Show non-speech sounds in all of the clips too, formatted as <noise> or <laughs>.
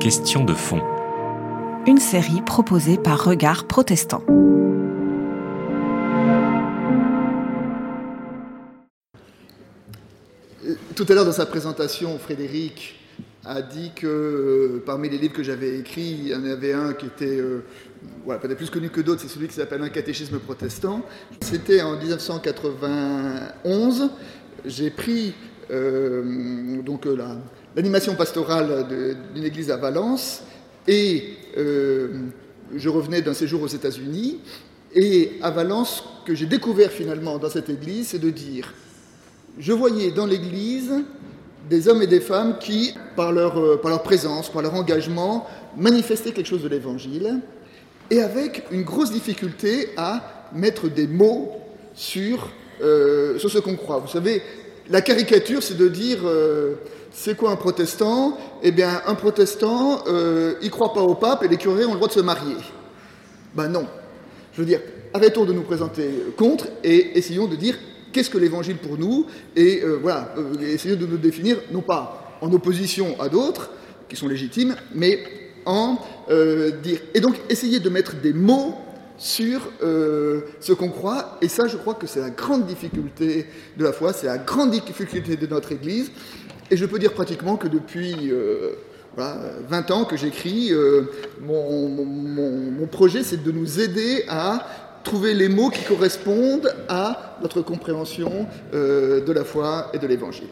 Question de fond. Une série proposée par Regard Protestant. Tout à l'heure dans sa présentation, Frédéric a dit que euh, parmi les livres que j'avais écrits, il y en avait un qui était euh, voilà, peut-être plus connu que d'autres, c'est celui qui s'appelle Un catéchisme protestant. C'était en 1991. J'ai pris euh, donc l'animation pastorale d'une église à Valence et je revenais d'un séjour aux États-Unis. Et à Valence, ce que j'ai découvert finalement dans cette église, c'est de dire je voyais dans l'Église des hommes et des femmes qui, par leur, euh, par leur présence, par leur engagement, manifestaient quelque chose de l'Évangile, et avec une grosse difficulté à mettre des mots sur, euh, sur ce qu'on croit. Vous savez, la caricature, c'est de dire, euh, c'est quoi un protestant? Eh bien, un protestant, il ne croit pas au pape et les curés ont le droit de se marier. Ben non. Je veux dire, arrêtons de nous présenter contre et essayons de dire qu'est-ce que l'évangile pour nous? Et euh, voilà, euh, essayer de nous définir, non pas en opposition à d'autres, qui sont légitimes, mais en euh, dire. Et donc essayer de mettre des mots sur ce qu'on croit, et ça je crois que c'est la grande difficulté de la foi, c'est la grande difficulté de notre Église, et je peux dire pratiquement que depuis 20 ans que j'écris, mon, mon, projet c'est de nous aider à trouver les mots qui correspondent à notre compréhension euh, de la foi et de l'Évangile.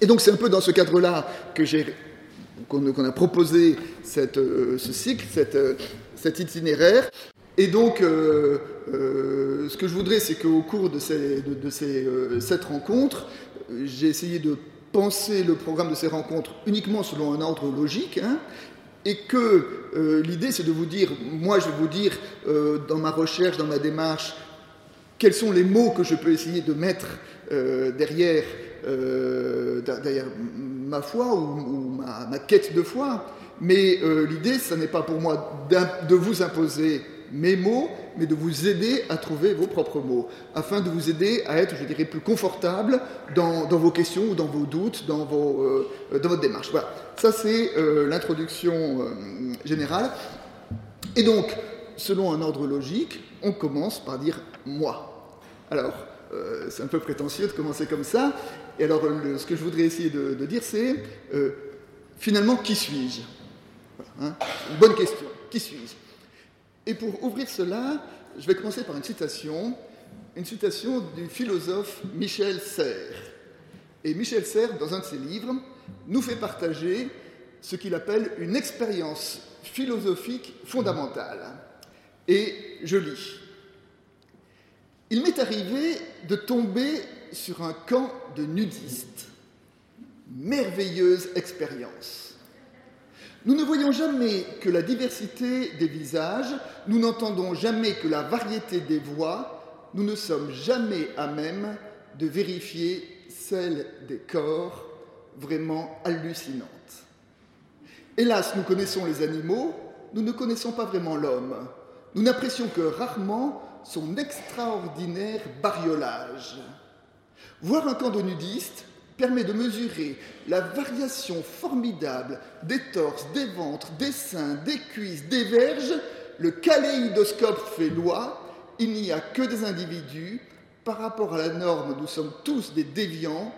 Et donc c'est un peu dans ce cadre-là que j'ai qu'on a proposé euh, ce cycle, euh, cet itinéraire. Et donc, ce que je voudrais, c'est qu'au cours de ces, de, ces cette rencontre, j'ai essayé de penser le programme de ces rencontres uniquement selon un ordre logique, hein, et que euh, l'idée c'est de vous dire, moi je vais vous dire euh, dans ma recherche, dans ma démarche, quels sont les mots que je peux essayer de mettre euh, derrière, derrière, ma foi ou, ma, quête de foi. Mais l'idée, ce n'est pas pour moi de vous imposer mes mots, mais de vous aider à trouver vos propres mots, afin de vous aider à être, je dirais, plus confortable dans, vos questions ou dans vos doutes, dans, vos, euh, votre démarche. Voilà, ça c'est euh, l'introduction euh, générale. Et donc, selon un ordre logique, on commence par dire moi. Alors, c'est un peu prétentieux de commencer comme ça. Et alors, ce que je voudrais essayer de, dire, c'est finalement, qui suis-je? Hein? Une bonne question. Qui suis-je? Et pour ouvrir cela, je vais commencer par une citation, une citation du philosophe Michel Serres. Et Michel Serres, dans un de ses livres, nous fait partager ce qu'il appelle une expérience philosophique fondamentale. Et je lis. Il m'est arrivé de tomber sur un camp de nudistes. Merveilleuse expérience. Nous ne voyons jamais que la diversité des visages, nous n'entendons jamais que la variété des voix, nous ne sommes jamais à même de vérifier celle des corps vraiment hallucinantes. Hélas, nous connaissons les animaux, nous ne connaissons pas vraiment l'homme. Nous n'apprécions que rarement son extraordinaire bariolage. Voir un camp de nudistes, permet de mesurer la variation formidable des torses, des ventres, des seins, des cuisses, des verges. Le kaléidoscope fait loi. Il n'y a que des individus. Par rapport à la norme, nous sommes tous des déviants.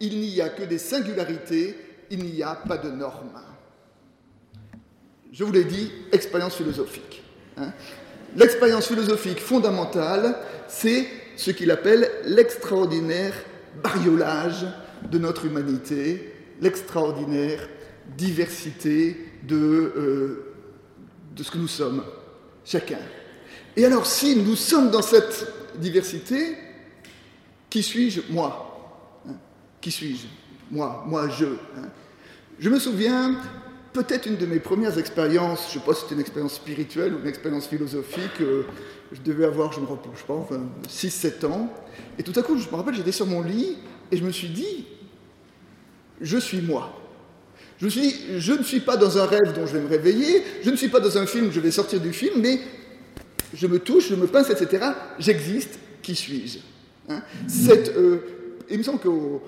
Il n'y a que des singularités. Il n'y a pas de normes. Je vous l'ai dit, expérience philosophique. Hein. L'expérience philosophique fondamentale, c'est ce qu'il appelle l'extraordinaire bariolage de notre humanité, l'extraordinaire diversité de, euh, de ce que nous sommes, chacun. Et alors, si nous sommes dans cette diversité, qui suis-je Moi? Hein? Qui suis-je? Moi, moi, je. Hein? Je me souviens, peut-être une de mes premières expériences, je ne sais pas si c'était une expérience spirituelle ou une expérience philosophique, euh, je devais avoir, je me rappelle pas, enfin, 6-7 ans, et tout à coup, je me rappelle, j'étais sur mon lit, et je me suis dit, je suis moi. Je suis je ne suis pas dans un rêve dont je vais me réveiller, je ne suis pas dans un film je vais sortir du film, mais je me touche, je me pince, etc. J'existe, qui suis-je hein? Euh, Il me semble qu'au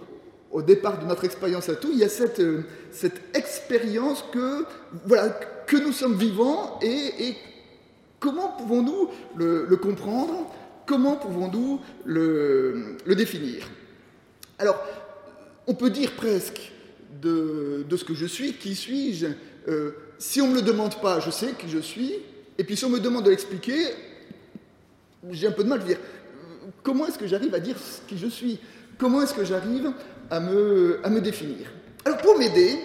au départ de notre expérience à tout, il y a cette, euh, cette expérience que, voilà, que nous sommes vivants et, comment pouvons-nous le, comprendre? Comment pouvons-nous le, le, définir? Alors, on peut dire presque de, de ce que je suis, qui suis-je. Euh, Si on ne me le demande pas, je sais qui je suis, et puis si on me demande de l'expliquer, j'ai un peu de mal. À dire comment est-ce que j'arrive à dire qui je suis? Comment est-ce que j'arrive à me, définir? Alors pour m'aider,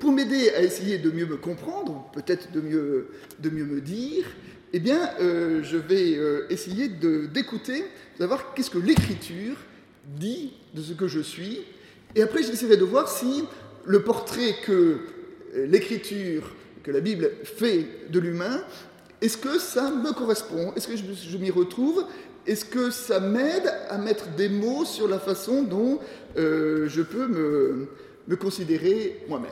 pour m'aider à essayer de mieux me comprendre, peut-être de mieux, de me dire, eh bien, euh, je vais euh, essayer d'écouter, de, savoir qu'est-ce que l'écriture dit de ce que je suis, et après j'essaierai de voir si le portrait que euh, l'écriture, que la Bible fait de l'humain, est-ce que ça me correspond? Est-ce que je m'y retrouve? Est-ce que ça m'aide à mettre des mots sur la façon dont euh, je peux me, considérer moi-même?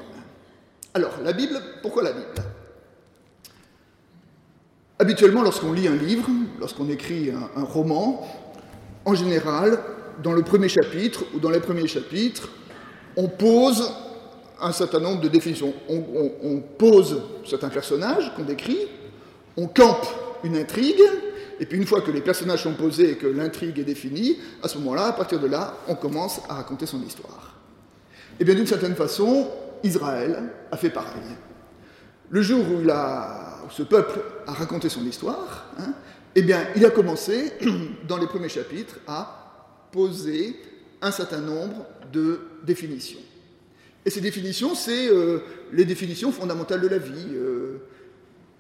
Alors, la Bible, pourquoi la Bible? Habituellement, lorsqu'on lit un livre, lorsqu'on écrit un, roman, en général, dans le premier chapitre ou dans les premiers chapitres, on pose un certain nombre de définitions. on pose certains personnages qu'on décrit, on campe une intrigue, et puis une fois que les personnages sont posés et que l'intrigue est définie, à ce moment-là, à partir de là, on commence à raconter son histoire. Et bien d'une certaine façon, Israël a fait pareil. Le jour où, ce peuple a raconté son histoire, hein, eh bien, il a commencé, <clears throat> dans les premiers chapitres, à poser un certain nombre de définitions. Et ces définitions, c'est euh, les définitions fondamentales de la vie. Euh,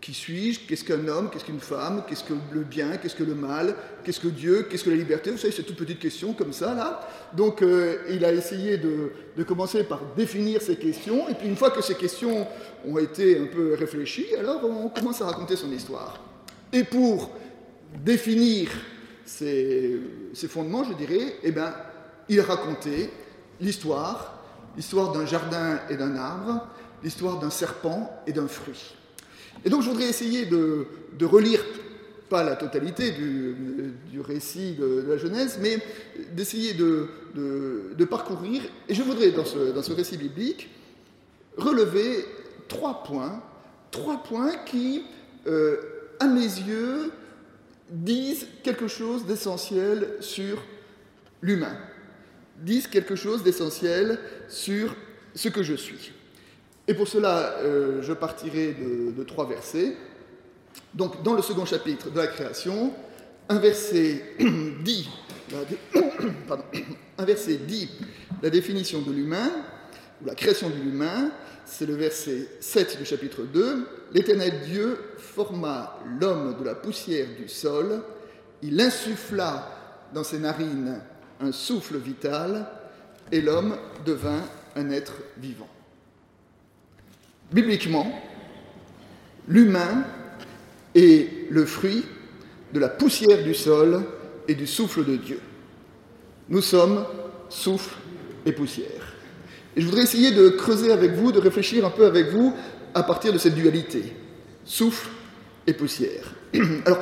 qui suis-je Qu'est-ce qu'un homme Qu'est-ce qu'une femme Qu'est-ce que le bien Qu'est-ce que le mal Qu'est-ce que Dieu Qu'est-ce que la liberté Vous savez, c'est toute petite question comme ça, là. Donc, euh, il a essayé de, de, commencer par définir ces questions, et puis une fois que ces questions ont été un peu réfléchies, alors on commence à raconter son histoire. Et pour définir ces fondements, je dirais, eh ben, il racontait l'histoire, l'histoire d'un jardin et d'un arbre, l'histoire d'un serpent et d'un fruit. Et donc je voudrais essayer de, relire, pas la totalité du, récit de, la Genèse, mais d'essayer de, parcourir, et je voudrais dans ce, récit biblique relever trois points, trois points qui, euh, à mes yeux, disent quelque chose d'essentiel sur l'humain, disent quelque chose d'essentiel sur ce que je suis. Et pour cela, euh, je partirai de, trois versets. Donc, dans le second chapitre de la création, un verset dit, <coughs> <coughs> un verset dit la définition de l'humain, ou la création de l'humain, c'est le verset 7 du chapitre 2. L'Éternel Dieu forma l'homme de la poussière du sol, il insuffla dans ses narines un souffle vital, et l'homme devint un être vivant. Bibliquement, l'humain est le fruit de la poussière du sol et du souffle de Dieu. Nous sommes souffle et poussière. Et je voudrais essayer de creuser avec vous, de réfléchir un peu avec vous à partir de cette dualité, souffle et poussière. <clears throat> Alors,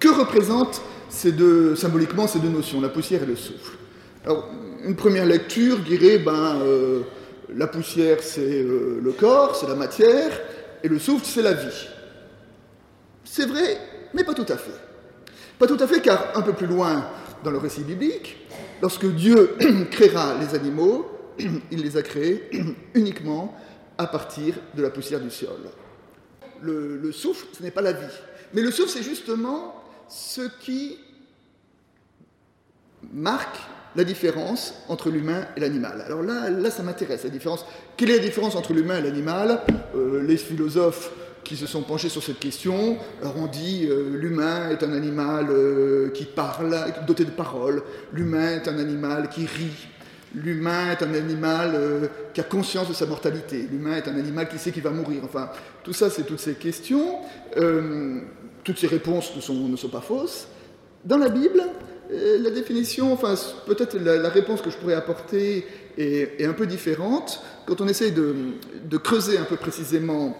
que représentent ces deux, symboliquement ces deux notions, la poussière et le souffle? Alors, une première lecture dirait, ben, euh, la poussière, c'est euh, le corps, c'est la matière, et le souffle, c'est la vie. C'est vrai, mais pas tout à fait. Pas tout à fait, car un peu plus loin dans le récit biblique, lorsque Dieu <clears throat> créera les animaux, il les a créés <clears throat> uniquement à partir de la poussière du sol. Le, le souffle, ce n'est pas la vie. Mais le souffle, c'est justement ce qui marque la différence entre l'humain et l'animal. Alors là, là ça m'intéresse, la différence. Quelle est la différence entre l'humain et l'animal? Euh, Les philosophes qui se sont penchés sur cette question alors on dit euh, l'humain est un animal euh, qui parle, doté de paroles, l'humain est un animal qui rit, l'humain est un animal qui a conscience de sa mortalité, l'humain est un animal qui sait qu'il va mourir. Enfin, tout ça, c'est toutes ces questions. toutes ces réponses ne sont, ne sont pas fausses. Dans la Bible, euh, la définition, enfin peut-être la, réponse que je pourrais apporter est, un peu différente. Quand on essaye de, creuser un peu précisément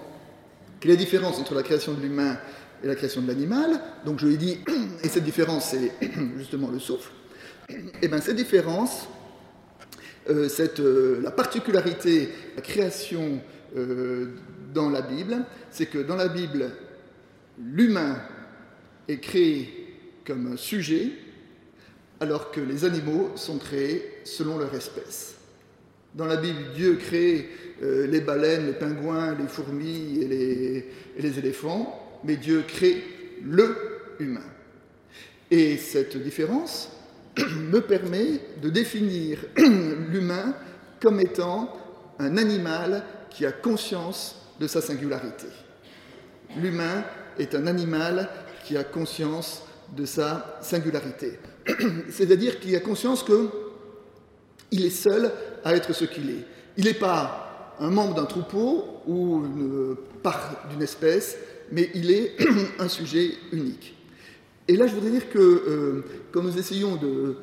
quelle est la différence entre la création de l'humain et la création de l'animal, donc je l'ai dit, <clears throat> et cette différence c'est <clears throat> justement le souffle, et <clears throat> eh bien cette différence, euh, cette, euh, la particularité, la création euh, dans la Bible, c'est que dans la Bible, l'humain est créé comme sujet, alors que les animaux sont créés selon leur espèce. Dans la Bible, Dieu crée les baleines, les pingouins, les fourmis et les, et les éléphants, mais Dieu crée le humain. Et cette différence, <clears throat> me permet de définir <clears throat> l'humain comme étant un animal qui a conscience de sa singularité. L'humain est un animal qui a conscience de sa singularité. <clears throat> C'est-à-dire qu'il a conscience qu'il est seul à être ce qu'il est. Il n'est pas un membre d'un troupeau ou une part d'une espèce, mais il est un sujet unique. Et là, je voudrais dire que euh, quand nous essayons de,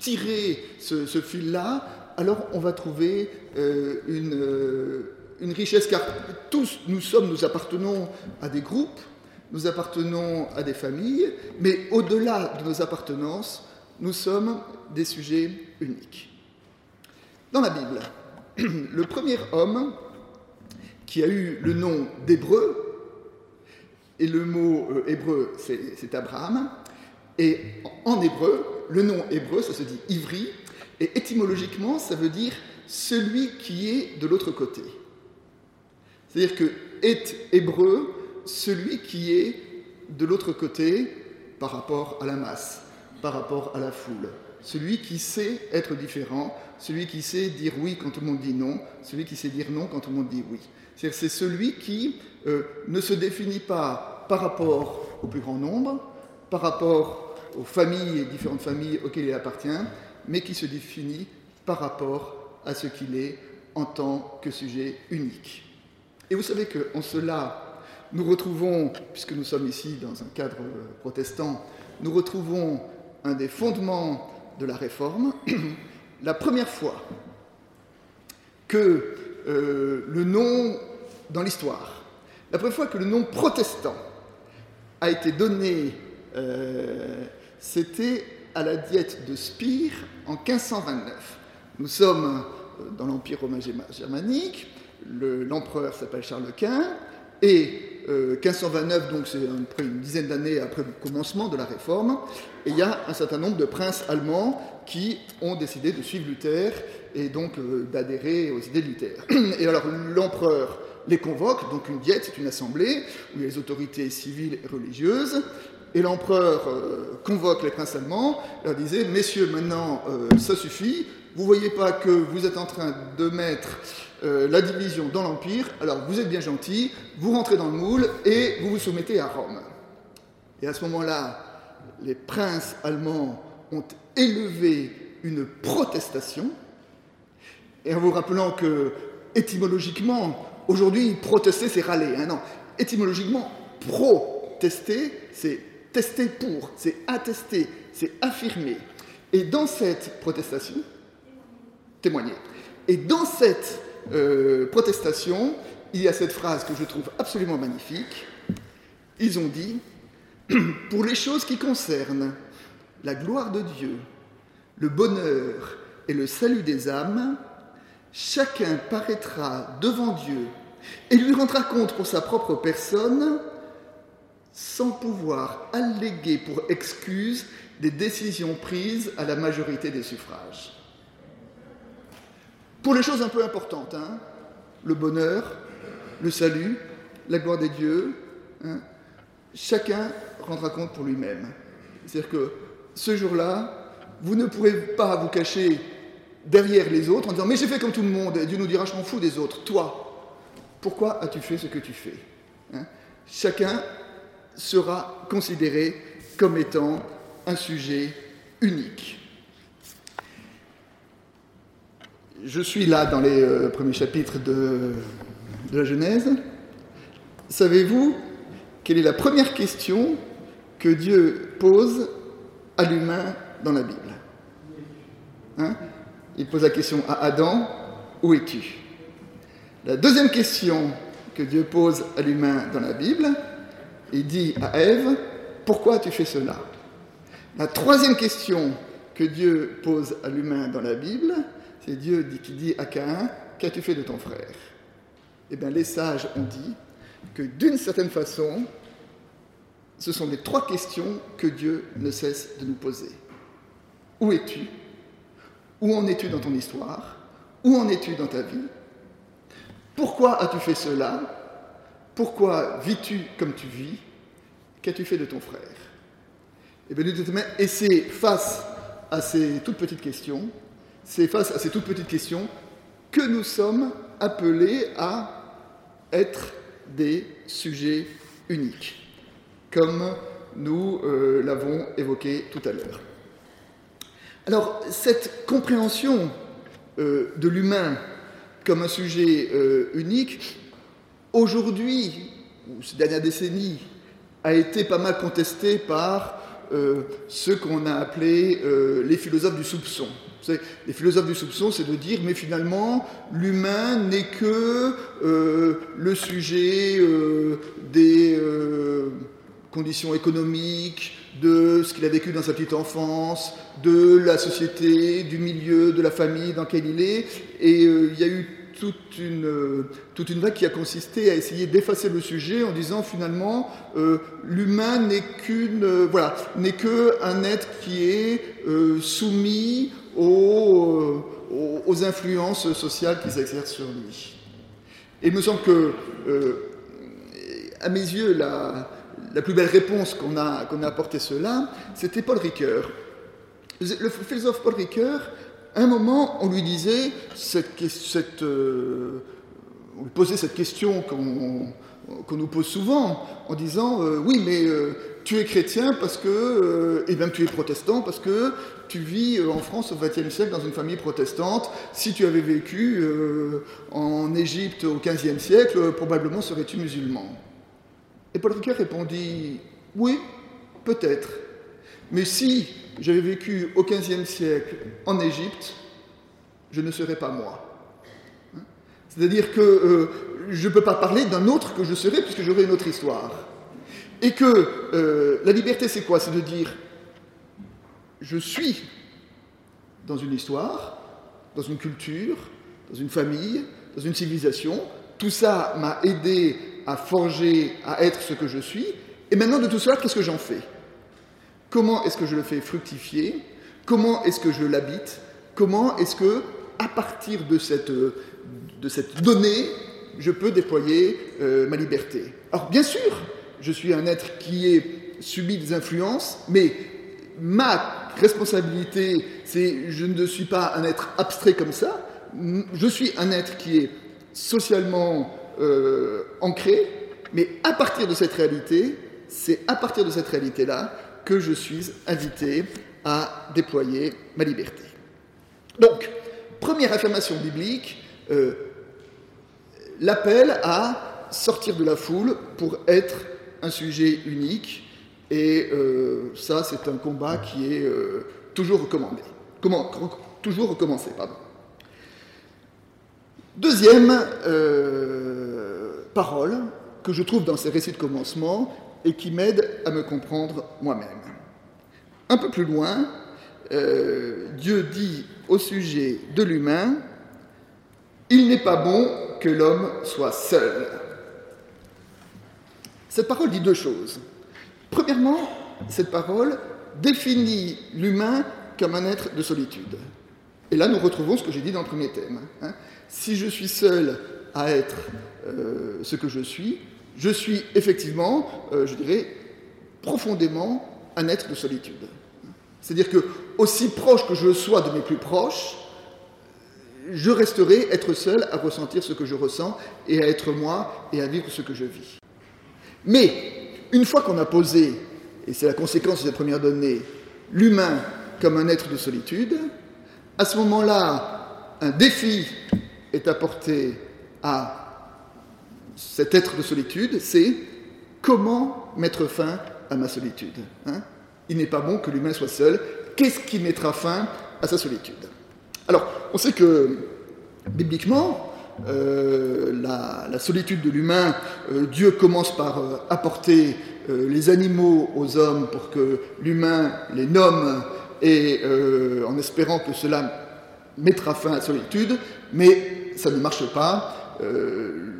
tirer ce, fil-là, alors on va trouver euh, euh, une, richesse, car tous nous sommes, nous appartenons à des groupes, nous appartenons à des familles, mais au-delà de nos appartenances, nous sommes des sujets uniques. Dans la Bible, <clears throat> le premier homme qui a eu le nom d'Hébreu, et le mot euh, hébreu, c'est Abraham. Et en hébreu, le nom hébreu, ça se dit ivri, et étymologiquement, ça veut dire celui qui est de l'autre côté. C'est-à-dire que est hébreu, celui qui est de l'autre côté par rapport à la masse, par rapport à la foule. Celui qui sait être différent, celui qui sait dire oui quand tout le monde dit non, celui qui sait dire non quand tout le monde dit oui. C'est celui qui euh, ne se définit pas par rapport au plus grand nombre, par rapport aux familles et différentes familles auxquelles il appartient, mais qui se définit par rapport à ce qu'il est en tant que sujet unique. Et vous savez qu'en cela, nous retrouvons, puisque nous sommes ici dans un cadre protestant, nous retrouvons un des fondements de la réforme. <clears throat> la première fois que euh, le nom dans l'histoire. La première fois que le nom protestant a été donné, euh, c'était à la diète de Spire en 1529. Nous sommes euh, dans l'Empire romain germanique, l'empereur s'appelle Charles Quint, et 1529, donc c'est une dizaine d'années après le commencement de la réforme, et il y a un certain nombre de princes allemands qui ont décidé de suivre Luther et donc euh, d'adhérer aux idées de Luther. <clears throat> Et alors l'empereur les convoque, donc une diète, c'est une assemblée où il y a les autorités civiles et religieuses, et l'empereur euh, convoque les princes allemands, leur disait, messieurs, maintenant euh, ça suffit, vous voyez pas que vous êtes en train de mettre la division dans l'Empire, alors vous êtes bien gentils, vous rentrez dans le moule et vous vous soumettez à Rome. Et à ce moment-là, les princes allemands ont élevé une protestation, et en vous rappelant que, étymologiquement, aujourd'hui, protester, c'est râler. Hein, non, étymologiquement, protester, c'est tester pour, c'est attester, c'est affirmer. Et dans cette protestation, témoigner. Et dans cette euh, protestation, il y a cette phrase que je trouve absolument magnifique. Ils ont dit <clears throat> pour les choses qui concernent la gloire de Dieu, le bonheur et le salut des âmes, chacun paraîtra devant Dieu et lui rendra compte pour sa propre personne sans pouvoir alléguer pour excuse des décisions prises à la majorité des suffrages. Pour les choses un peu importantes, hein, le bonheur, le salut, la gloire des dieux, hein, chacun rendra compte pour lui-même. C'est-à-dire que ce jour-là, vous ne pourrez pas vous cacher derrière les autres en disant Mais j'ai fait comme tout le monde, et Dieu nous dira Je m'en fous des autres. Toi, pourquoi as-tu fait ce que tu fais hein? Chacun sera considéré comme étant un sujet unique. Je suis là dans les euh, premiers chapitres de, de la Genèse. Savez-vous quelle est la première question que Dieu pose à l'humain dans la Bible. Hein? Il pose la question à Adam, où es-tu? La deuxième question que Dieu pose à l'humain dans la Bible, il dit à Ève, pourquoi as-tu fait cela? La troisième question que Dieu pose à l'humain dans la Bible, c'est Dieu qui dit à Caïn, qu'as-tu fait de ton frère? Eh bien, les sages ont dit que d'une certaine façon, ce sont les trois questions que Dieu ne cesse de nous poser. Où es-tu? Où en es-tu dans ton histoire? Où en es-tu dans ta vie? Pourquoi as-tu fait cela? Pourquoi vis-tu comme tu vis? Qu'as-tu fait de ton frère? Et bien, et c'est face à ces toutes petites questions, c'est face à ces toutes petites questions que nous sommes appelés à être des sujets uniques, comme nous euh, l'avons évoqué tout à l'heure. Alors, cette compréhension euh, de l'humain comme un sujet euh, unique, aujourd'hui, ou ces dernières décennies, a été pas mal contestée par ceux qu'on a appelés les philosophes du soupçon. Les philosophes du soupçon, c'est de dire, mais finalement, l'humain n'est que le sujet des conditions économiques, de ce qu'il a vécu dans sa petite enfance, de la société, du milieu, de la famille dans lequel il est. Et euh, il y a eu toute une, euh, toute une vague qui a consisté à essayer d'effacer le sujet en disant finalement euh, l'humain n'est qu'une voilà n'est être qui est soumis aux, aux, influences sociales qui s'exercent sur lui. Et il me semble que à mes yeux la, la plus belle réponse qu'on a, apportée cela, c'était Paul Ricoeur. Le philosophe Paul Ricoeur, à un moment, on lui disait, cette, euh, posait cette question qu'on nous pose souvent, en disant euh, Oui, mais euh, tu es chrétien parce que, et même tu es protestant parce que tu vis en France au XXe siècle dans une famille protestante. Si tu avais vécu en Égypte au XVe siècle, probablement serais-tu musulman. Et Paul Ricoeur répondit Oui, peut-être. Mais si j'avais vécu au XVe siècle en Égypte, je ne serais pas moi. C'est-à-dire que euh, je ne peux pas parler d'un autre que je serais puisque j'aurais une autre histoire. Et que euh, la liberté, c'est quoi? C'est de dire je suis dans une histoire, dans une culture, dans une famille, dans une civilisation. Tout ça m'a aidé à forger, à être ce que je suis. Et maintenant, de tout cela, qu'est-ce que j'en fais? Comment est-ce que je le fais fructifier? Comment est-ce que je l'habite? Comment est-ce que, à partir de cette, de cette donnée, je peux déployer euh, ma liberté? Alors, bien sûr, je suis un être qui est subi des influences, mais ma responsabilité, c'est je ne suis pas un être abstrait comme ça, je suis un être qui est socialement euh, ancré, mais à partir de cette réalité, c'est à partir de cette réalité-là que je suis invité à déployer ma liberté. Donc, première affirmation biblique, euh, l'appel à sortir de la foule pour être un sujet unique, et euh, ça, c'est un combat qui est toujours recommandé. Comment, toujours recommencé, pardon. Deuxième euh, parole que je trouve dans ces récits de commencement et qui m'aide à me comprendre moi-même. Un peu plus loin, euh, Dieu dit au sujet de l'humain, Il n'est pas bon que l'homme soit seul. Cette parole dit deux choses. Premièrement, cette parole définit l'humain comme un être de solitude. Et là, nous retrouvons ce que j'ai dit dans le premier thème. Hein si je suis seul à être euh, ce que je suis, je suis effectivement, euh, je dirais, profondément un être de solitude. C'est-à-dire que, aussi proche que je sois de mes plus proches, je resterai être seul à ressentir ce que je ressens et à être moi et à vivre ce que je vis. Mais, une fois qu'on a posé, et c'est la conséquence de cette première donnée, l'humain comme un être de solitude, à ce moment-là, un défi est apporté à cet être de solitude, c'est comment mettre fin à ma solitude. Hein Il n'est pas bon que l'humain soit seul. Qu'est-ce qui mettra fin à sa solitude? Alors, on sait que bibliquement, euh, la, solitude de l'humain, euh, Dieu commence par euh, apporter les animaux aux hommes pour que l'humain les nomme et en espérant que cela mettra fin à la solitude, mais ça ne marche pas. Euh,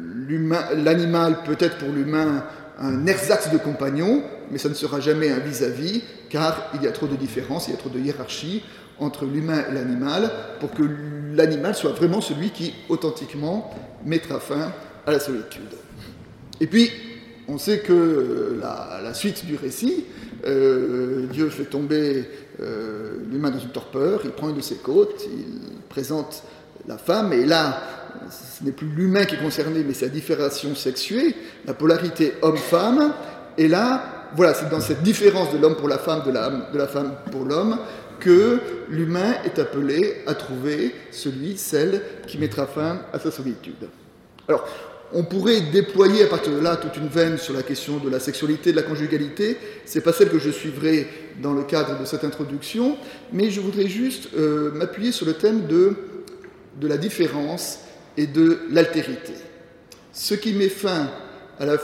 l'animal peut être pour l'humain un ersatz de compagnon, mais ça ne sera jamais un vis-à-vis, car il y a trop de différences, il y a trop de hiérarchie entre l'humain et l'animal, pour que l'animal soit vraiment celui qui, authentiquement, mettra fin à la solitude. Et puis, on sait que euh, la, suite du récit, euh, Dieu fait tomber l'humain dans une torpeur, il prend une de ses côtes, il présente la femme, et là, ce n'est plus l'humain qui est concerné, mais sa différenciation sexuée, la polarité homme-femme, et là, voilà, c'est dans cette différence de l'homme pour la femme, de la, de la femme pour l'homme, que l'humain est appelé à trouver celui, celle qui mettra fin à sa solitude. Alors, on pourrait déployer à partir de là toute une veine sur la question de la sexualité, de la conjugalité. C'est pas celle que je suivrai dans le cadre de cette introduction, mais je voudrais juste euh, m'appuyer sur le thème de, de la différence et de l'altérité. Ce qui met fin à la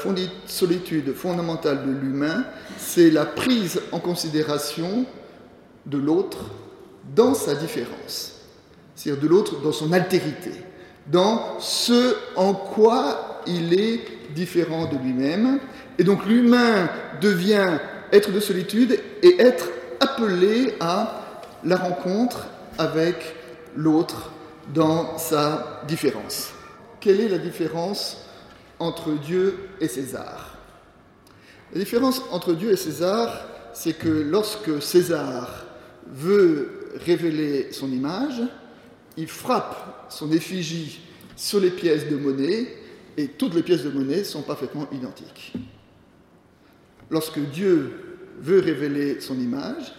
solitude fondamentale de l'humain, c'est la prise en considération de l'autre dans sa différence, c'est-à-dire de l'autre dans son altérité dans ce en quoi il est différent de lui-même. Et donc l'humain devient être de solitude et être appelé à la rencontre avec l'autre dans sa différence. Quelle est la différence entre Dieu et César? La différence entre Dieu et César, c'est que lorsque César veut révéler son image, il frappe son effigie sur les pièces de monnaie et toutes les pièces de monnaie sont parfaitement identiques. Lorsque Dieu veut révéler son image,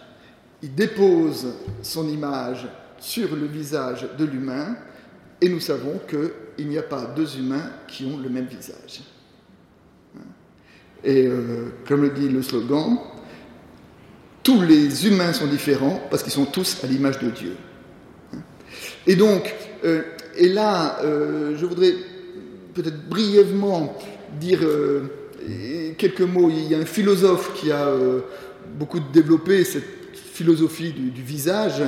il dépose son image sur le visage de l'humain et nous savons qu'il n'y a pas deux humains qui ont le même visage. Et euh, comme le dit le slogan, tous les humains sont différents parce qu'ils sont tous à l'image de Dieu. Et donc, euh, et là, euh, je voudrais peut-être brièvement dire quelques mots. Il y a un philosophe qui a beaucoup développé cette philosophie du, visage.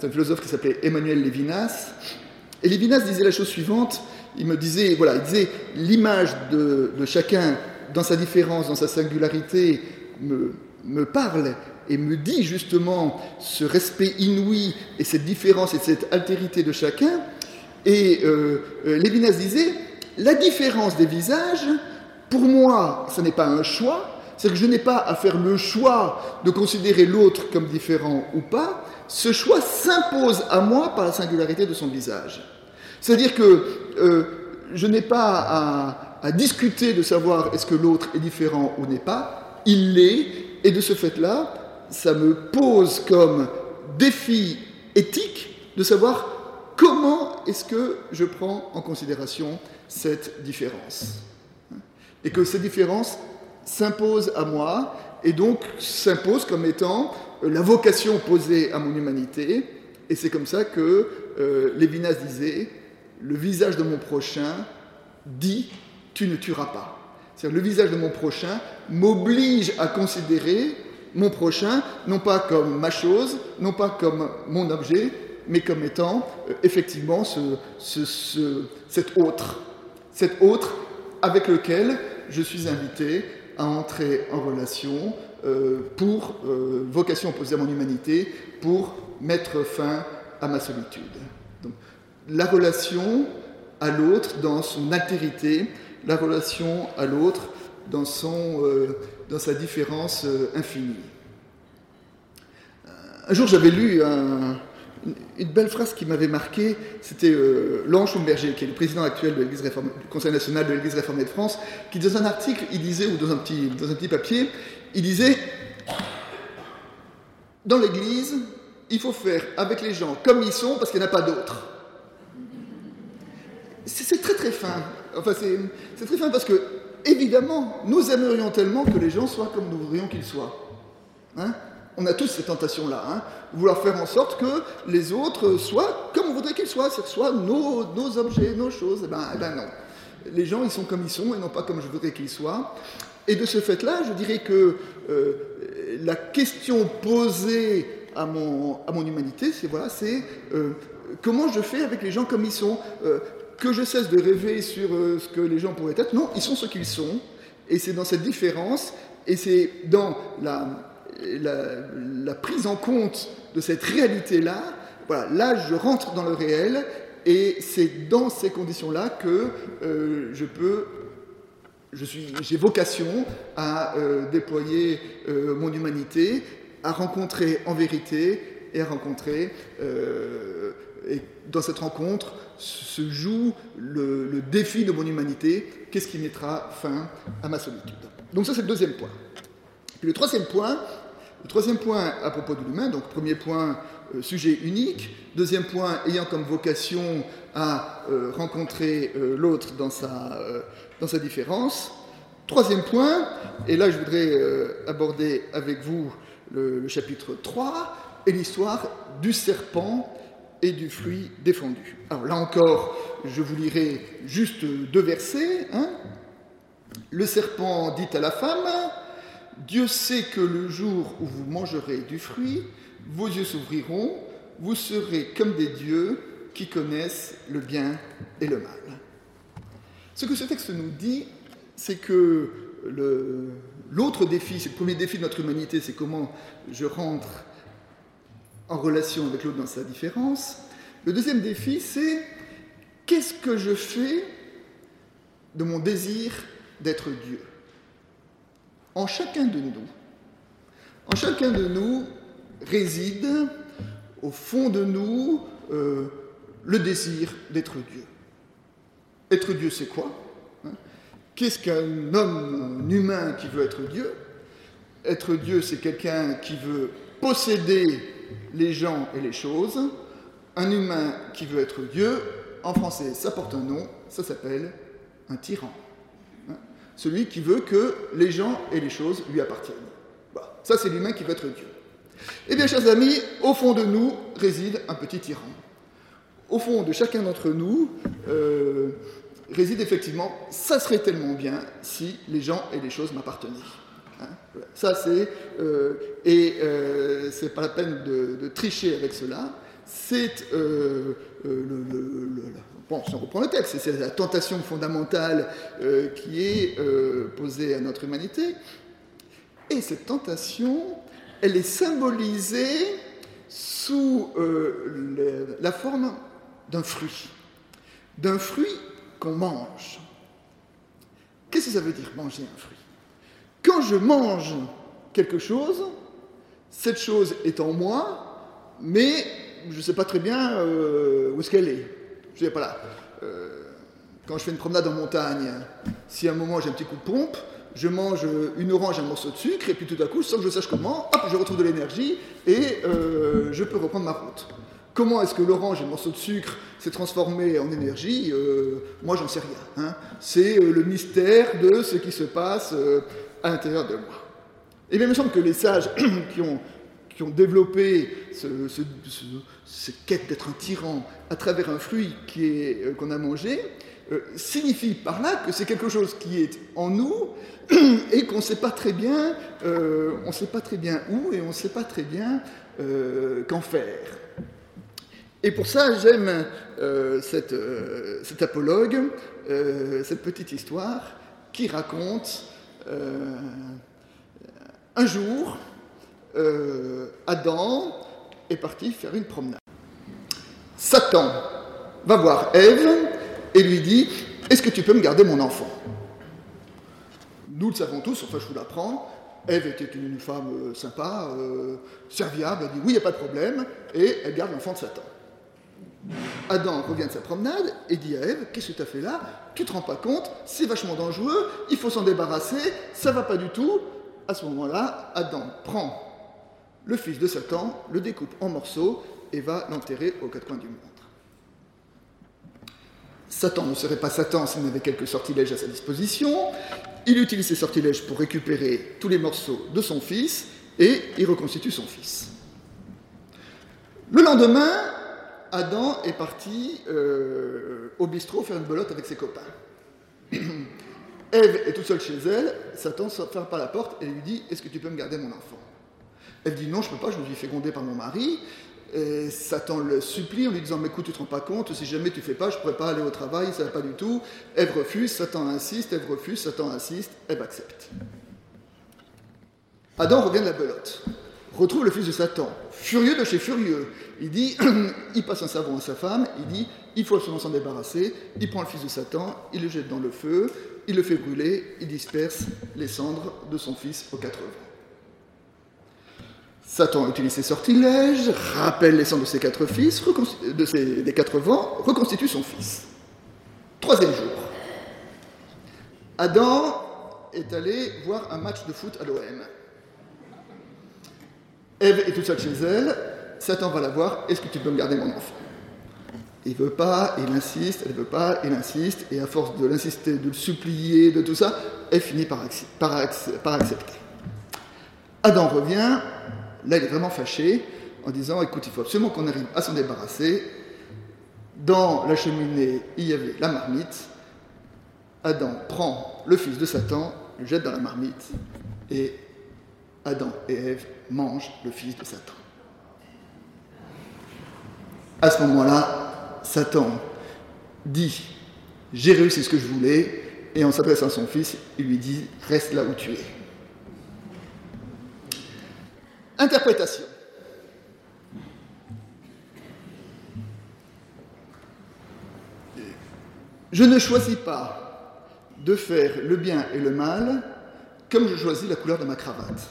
C'est un philosophe qui s'appelait Emmanuel Lévinas. Et Lévinas disait la chose suivante. Il me disait, voilà, il disait l'image de, chacun dans sa différence, dans sa singularité me, parle et me dit justement ce respect inouï et cette différence et cette altérité de chacun. Et euh, euh, Lévinas disait, la différence des visages, pour moi, ce n'est pas un choix, c'est que je n'ai pas à faire le choix de considérer l'autre comme différent ou pas, ce choix s'impose à moi par la singularité de son visage. C'est-à-dire que euh, je n'ai pas à, à discuter de savoir est-ce que l'autre est différent ou n'est pas, il l'est, et de ce fait-là, ça me pose comme défi éthique de savoir comment est-ce que je prends en considération cette différence. Et que cette différence s'impose à moi et donc s'impose comme étant la vocation posée à mon humanité. Et c'est comme ça que euh, Lévinas disait, le visage de mon prochain dit, tu ne tueras pas. C'est-à-dire le visage de mon prochain m'oblige à considérer mon prochain, non pas comme ma chose, non pas comme mon objet, mais comme étant euh, effectivement cet autre, cet autre avec lequel je suis invité à entrer en relation euh, pour euh, vocation opposée à mon humanité, pour mettre fin à ma solitude. Donc, la relation à l'autre dans son altérité, la relation à l'autre dans son dans sa différence euh, infinie. Un jour, j'avais lu une belle phrase qui m'avait marqué, c'était euh, Lange Schumberger, qui est le président actuel de du Conseil national de l'Église réformée de France, qui dans un article, il disait, ou dans un petit, dans un petit papier, il disait Dans l'Église, il faut faire avec les gens comme ils sont parce qu'il n'y en a pas d'autres. C'est très très fin. Enfin, c'est très fin parce que évidemment, nous aimerions tellement que les gens soient comme nous voudrions qu'ils soient. Hein on a tous cette tentation-là, hein vouloir faire en sorte que les autres soient comme on voudrait qu'ils soient, que ce soit nos, objets, nos choses. Eh ben, eh ben, non. Les gens, ils sont comme ils sont et non pas comme je voudrais qu'ils soient. Et de ce fait-là, je dirais que euh, la question posée à mon, à mon humanité, c'est voilà, c'est euh, comment je fais avec les gens comme ils sont? Euh, que je cesse de rêver sur ce que les gens pourraient être? Non, ils sont ce qu'ils sont. Et c'est dans cette différence, et c'est dans la, la, prise en compte de cette réalité-là, voilà, là je rentre dans le réel, et c'est dans ces conditions-là que je peux j'ai vocation à euh, déployer euh, mon humanité, à rencontrer en vérité et à rencontrer. Euh, et dans cette rencontre se joue le, défi de mon humanité. Qu'est-ce qui mettra fin à ma solitude Donc ça c'est le deuxième point. Puis le troisième point, le troisième point à propos de l'humain, donc premier point, sujet unique. Deuxième point, ayant comme vocation à rencontrer l'autre dans sa dans sa différence. Troisième point, et là je voudrais euh, aborder avec vous le, chapitre 3, est l'histoire du serpent et du fruit défendu. Alors là encore, je vous lirai juste deux versets. Hein. Le serpent dit à la femme, Dieu sait que le jour où vous mangerez du fruit, vos yeux s'ouvriront, vous serez comme des dieux qui connaissent le bien et le mal. Ce que ce texte nous dit, c'est que l'autre défi, c'est le premier défi de notre humanité, c'est comment je rentre en relation avec l'autre dans sa différence. Le deuxième défi, c'est qu'est-ce que je fais de mon désir d'être Dieu? En chacun de nous, en chacun de nous réside au fond de nous euh, le désir d'être Dieu. Être Dieu, c'est quoi hein? Qu'est-ce qu'un homme humain qui veut être Dieu? Être Dieu, c'est quelqu'un qui veut posséder les gens et les choses. Un humain qui veut être Dieu, en français, ça porte un nom, ça s'appelle un tyran. Celui qui veut que les gens et les choses lui appartiennent. Ça, c'est l'humain qui veut être Dieu. Eh bien, chers amis, au fond de nous réside un petit tyran. Au fond de chacun d'entre nous, euh, réside effectivement, ça serait tellement bien si les gens et les choses m'appartenaient. Ça c'est, euh, et euh, c'est pas la peine de, tricher avec cela. C'est euh, bon, si on reprend le texte, c'est la tentation fondamentale qui est posée à notre humanité. Et cette tentation, elle est symbolisée sous la forme d'un fruit, d'un fruit qu'on mange. Qu'est-ce que ça veut dire manger un fruit? Quand je mange quelque chose, cette chose est en moi, mais je ne sais pas très bien euh, où est-ce qu'elle est. Je ne pas là. Euh, quand je fais une promenade en montagne, si à un moment j'ai un petit coup de pompe, je mange une orange, un morceau de sucre, et puis tout à coup, sans que je sache comment, hop, je retrouve de l'énergie et euh, je peux reprendre ma route. Comment est-ce que l'orange et le morceau de sucre s'est transformé en énergie euh, Moi, j'en sais rien. Hein. C'est le mystère de ce qui se passe à l'intérieur de moi. Et bien, il me semble que les sages <clears throat> qui ont, qui ont développé ce, cette quête d'être un tyran à travers un fruit qu'on a mangé, signifient par là que c'est quelque chose qui est en nous <clears throat> et qu'on ne sait pas très bien, on sait pas très bien où et on ne sait pas très bien qu'en faire. Et pour ça, j'aime euh, euh, cet apologue, euh, cette petite histoire qui raconte un jour, Adam est parti faire une promenade. Satan va voir Ève et lui dit Est-ce que tu peux me garder mon enfant? Nous le savons tous, enfin je vous l'apprends. Ève était une femme sympa, serviable, elle dit Oui, il n'y a pas de problème, et elle garde l'enfant de Satan. Adam revient de sa promenade et dit à Ève Qu'est-ce que tu as fait là? Tu te rends pas compte C'est vachement dangereux, il faut s'en débarrasser, ça va pas du tout. À ce moment-là, Adam prend le fils de Satan, le découpe en morceaux et va l'enterrer aux quatre coins du monde. Satan ne serait pas Satan s'il n'avait quelques sortilèges à sa disposition. Il utilise ces sortilèges pour récupérer tous les morceaux de son fils et il reconstitue son fils. Le lendemain, Adam est parti euh, au bistrot faire une belote avec ses copains. <clears throat> Ève est toute seule chez elle, Satan ferme pas la porte et lui dit Est-ce que tu peux me garder mon enfant? Ève dit non, je ne peux pas, je me suis fécondée par mon mari. Satan le supplie en lui disant Mais écoute, tu te rends pas compte, si jamais tu ne fais pas, je ne pourrais pas aller au travail, ça ne va pas du tout. Ève refuse, Satan insiste, Ève refuse, Satan insiste, Ève accepte. Adam revient de la belote, retrouve le fils de Satan, furieux de chez furieux. Il dit <clears throat> Il passe un savon à sa femme, il dit Il faut absolument s'en débarrasser. Il prend le fils de Satan, il le jette dans le feu, il le fait brûler, il disperse les cendres de son fils aux quatre vents. Satan utilise ses sortilèges, rappelle les cendres de ses quatre fils, des quatre vents, reconstitue son fils. Troisième jour. Adam est allé voir un match de foot à l'OM. Ève est toute seule chez elle. Satan va la voir. Est-ce que tu peux me garder mon enfant? Il veut pas, il insiste, elle veut pas, il insiste, et à force de l'insister, de le supplier, de tout ça, elle finit par, par accepter. Adam revient, Là, il est vraiment fâché en disant Écoute, il faut absolument qu'on arrive à s'en débarrasser. Dans la cheminée, il y avait la marmite. Adam prend le fils de Satan, le jette dans la marmite, et Adam et Ève mangent le fils de Satan. À ce moment-là, Satan dit J'ai réussi ce que je voulais, et en s'adressant à son fils, il lui dit Reste là où tu es. Interprétation. Je ne choisis pas de faire le bien et le mal comme je choisis la couleur de ma cravate.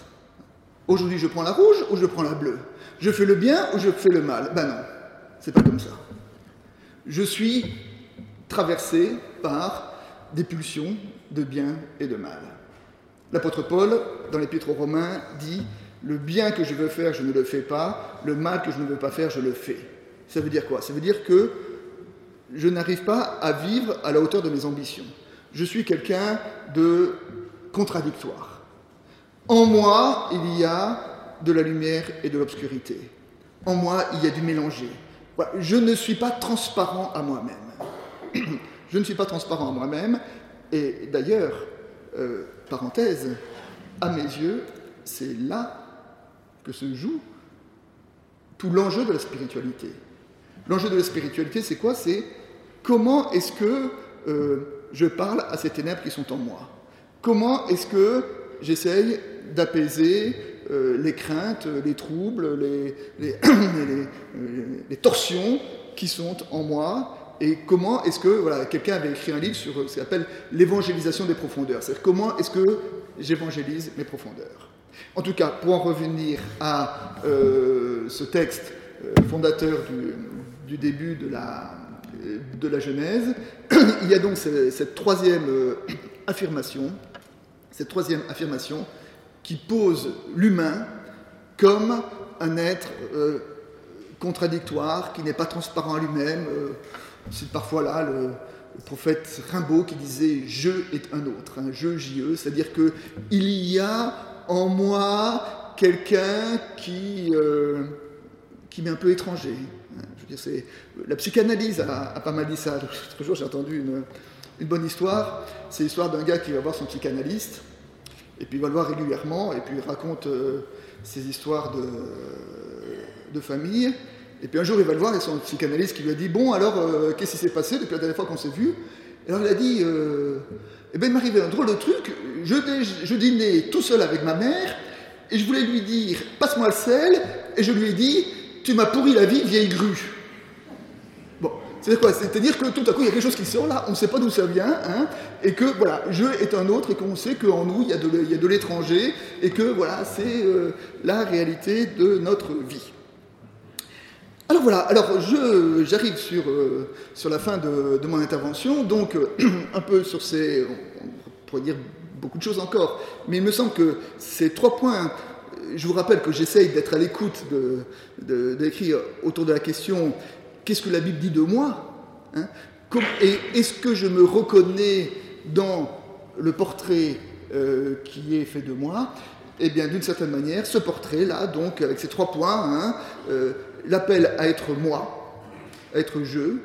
Aujourd'hui, je prends la rouge ou je prends la bleue? Je fais le bien ou je fais le mal? Ben non, c'est pas comme ça. Je suis traversé par des pulsions de bien et de mal. L'apôtre Paul, dans l'Épître aux Romains, dit le bien que je veux faire, je ne le fais pas. Le mal que je ne veux pas faire, je le fais. Ça veut dire quoi? Ça veut dire que je n'arrive pas à vivre à la hauteur de mes ambitions. Je suis quelqu'un de contradictoire. En moi, il y a de la lumière et de l'obscurité. En moi, il y a du mélangé. Je ne suis pas transparent à moi-même. <clears throat> Je ne suis pas transparent à moi-même. Et d'ailleurs, euh, parenthèse, à mes yeux, c'est là que se joue tout l'enjeu de la spiritualité. L'enjeu de la spiritualité, c'est quoi? C'est comment est-ce que euh, je parle à ces ténèbres qui sont en moi? Comment est-ce que j'essaye d'apaiser euh, les craintes, les troubles, les, les, <clears throat> les, torsions qui sont en moi et comment est-ce que, voilà, quelqu'un avait écrit un livre sur ce qu'on appelle l'évangélisation des profondeurs, c'est-à-dire comment est-ce que j'évangélise mes profondeurs. En tout cas, pour en revenir à euh, ce texte euh, fondateur du, début de la, de la, Genèse, <clears throat> il y a donc cette, troisième euh, affirmation, cette troisième affirmation qui pose l'humain comme un être contradictoire, qui n'est pas transparent à lui-même. C'est parfois là le, prophète Rimbaud qui disait je est un autre, un je JE, c'est-à-dire que il y a en moi quelqu'un qui, euh, qui m'est un peu étranger. Je veux dire, la psychanalyse a, pas mal dit ça. <laughs> L'autre jour, j'ai entendu une, une, bonne histoire. C'est l'histoire d'un gars qui va voir son psychanalyste, et puis il va le voir régulièrement, et puis il raconte euh, ses histoires de, de famille. Et puis un jour, il va le voir, et son psychanalyste qui lui a dit Bon, alors, euh, qu'est-ce qui s'est passé depuis la dernière fois qu'on s'est vu Et alors il a dit eh bien, il m'arrivait un drôle de truc. Je, je, dînais tout seul avec ma mère et je voulais lui dire passe-moi le sel et je lui ai dit tu m'as pourri la vie, vieille grue. Bon, c'est quoi C'est-à-dire que tout à coup il y a quelque chose qui sort là, on ne sait pas d'où ça vient, hein, et que voilà, je est un autre et qu'on sait qu'en nous il y a de, l'étranger et que voilà, c'est euh, la réalité de notre vie. Alors voilà, alors j'arrive sur, euh, sur la fin de, mon intervention, donc euh, <clears throat> un peu sur ces, on pourrait dire beaucoup de choses encore, mais il me semble que ces trois points, je vous rappelle que j'essaye d'être à l'écoute d'écrire autour de la question qu'est-ce que la Bible dit de moi hein? Et est-ce que je me reconnais dans le portrait euh, qui est fait de moi? Eh bien, d'une certaine manière, ce portrait-là, donc avec ces trois points, hein, l'appel à être moi, à être je,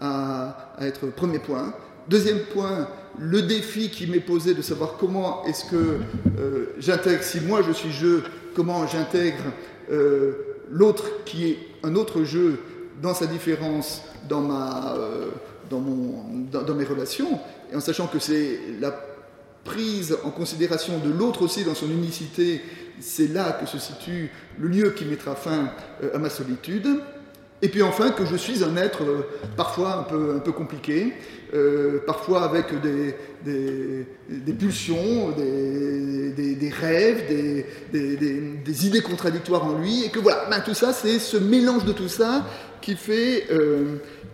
à, être premier point. Deuxième point, le défi qui m'est posé de savoir comment est-ce que j'intègre, si moi je suis je, comment j'intègre l'autre qui est un autre jeu dans sa différence, dans, ma, dans, mon, dans mes relations, et en sachant que c'est la prise en considération de l'autre aussi dans son unicité, c'est là que se situe le lieu qui mettra fin euh, à ma solitude. Et puis enfin que je suis un être euh, parfois un peu, un peu compliqué, euh, parfois avec des, des, pulsions, des, rêves, des, idées contradictoires en lui, et que voilà, ben, tout ça, c'est ce mélange de tout ça qui fait,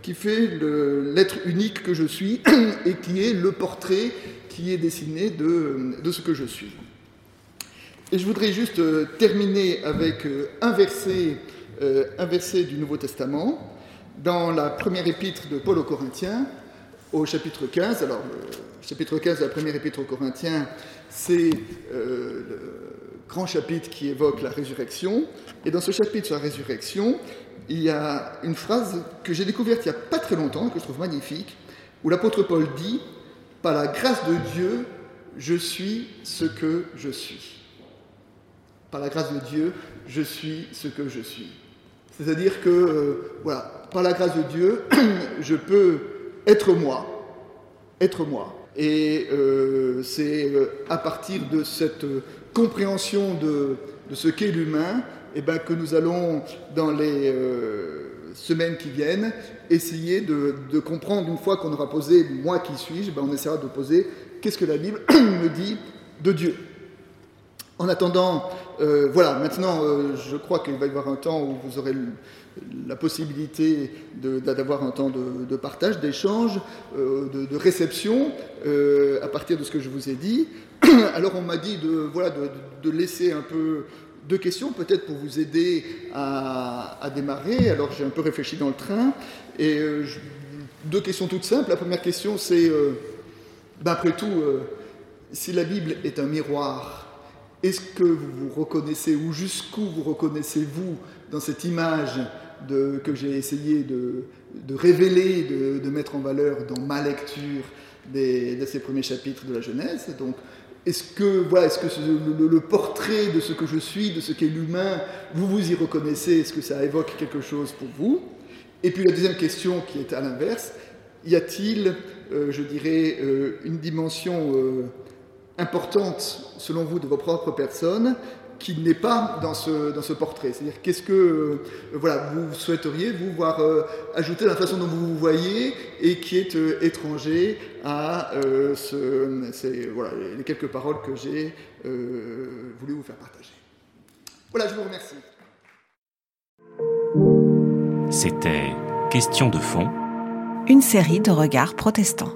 qui fait l'être unique que je suis <clears throat> et qui est le portrait qui est dessiné de, de ce que je suis. Et je voudrais juste euh, terminer avec euh, un verset, euh, un verset du Nouveau Testament, dans la première épître de Paul aux Corinthiens, au chapitre 15. Alors, le chapitre 15 de la première épître aux Corinthiens, c'est le grand chapitre qui évoque la résurrection. Et dans ce chapitre sur la résurrection, il y a une phrase que j'ai découverte il n'y a pas très longtemps, que je trouve magnifique, où l'apôtre Paul dit Par la grâce de Dieu, je suis ce que je suis. Par la grâce de Dieu, je suis ce que je suis. C'est-à-dire que, euh, voilà, par la grâce de Dieu, <clears throat> je peux être moi, être moi. Et euh, c'est euh, à partir de cette compréhension de, ce qu'est l'humain eh ben, que nous allons, dans les semaines qui viennent, essayer de, comprendre, une fois qu'on aura posé moi qui suis-je, ben, on essaiera de poser qu'est-ce que la Bible <clears throat> me dit de Dieu. En attendant, euh, voilà, maintenant, euh, je crois qu'il va y avoir un temps où vous aurez la possibilité d'avoir un temps de, partage, d'échange, euh, de, réception à partir de ce que je vous ai dit. <clears throat> Alors, on m'a dit de, voilà, de, laisser un peu deux questions, peut-être pour vous aider à, démarrer. Alors, j'ai un peu réfléchi dans le train. Et deux questions toutes simples. La première question, c'est, ben, après tout, si la Bible est un miroir, est-ce que vous vous reconnaissez ou jusqu'où vous reconnaissez-vous dans cette image que j'ai essayé de, révéler, de, mettre en valeur dans ma lecture de ces premiers chapitres de la Genèse? Donc, est-ce que, voilà, est-ce que le, portrait de ce que je suis, de ce qu'est l'humain, vous vous y reconnaissez? Est-ce que ça évoque quelque chose pour vous? Et puis la deuxième question qui est à l'inverse, y a-t-il, euh, je dirais, euh, une dimension... Euh, importante, selon vous, de vos propres personnes qui n'est pas dans ce, dans ce portrait C'est-à-dire, qu'est-ce que euh, voilà, vous souhaiteriez, vous, voir euh, ajouter la façon dont vous vous voyez et qui est euh, étranger à ce, ces, voilà, les quelques paroles que j'ai voulu vous faire partager. Voilà, je vous remercie. C'était Question de fond. Une série de regards protestants.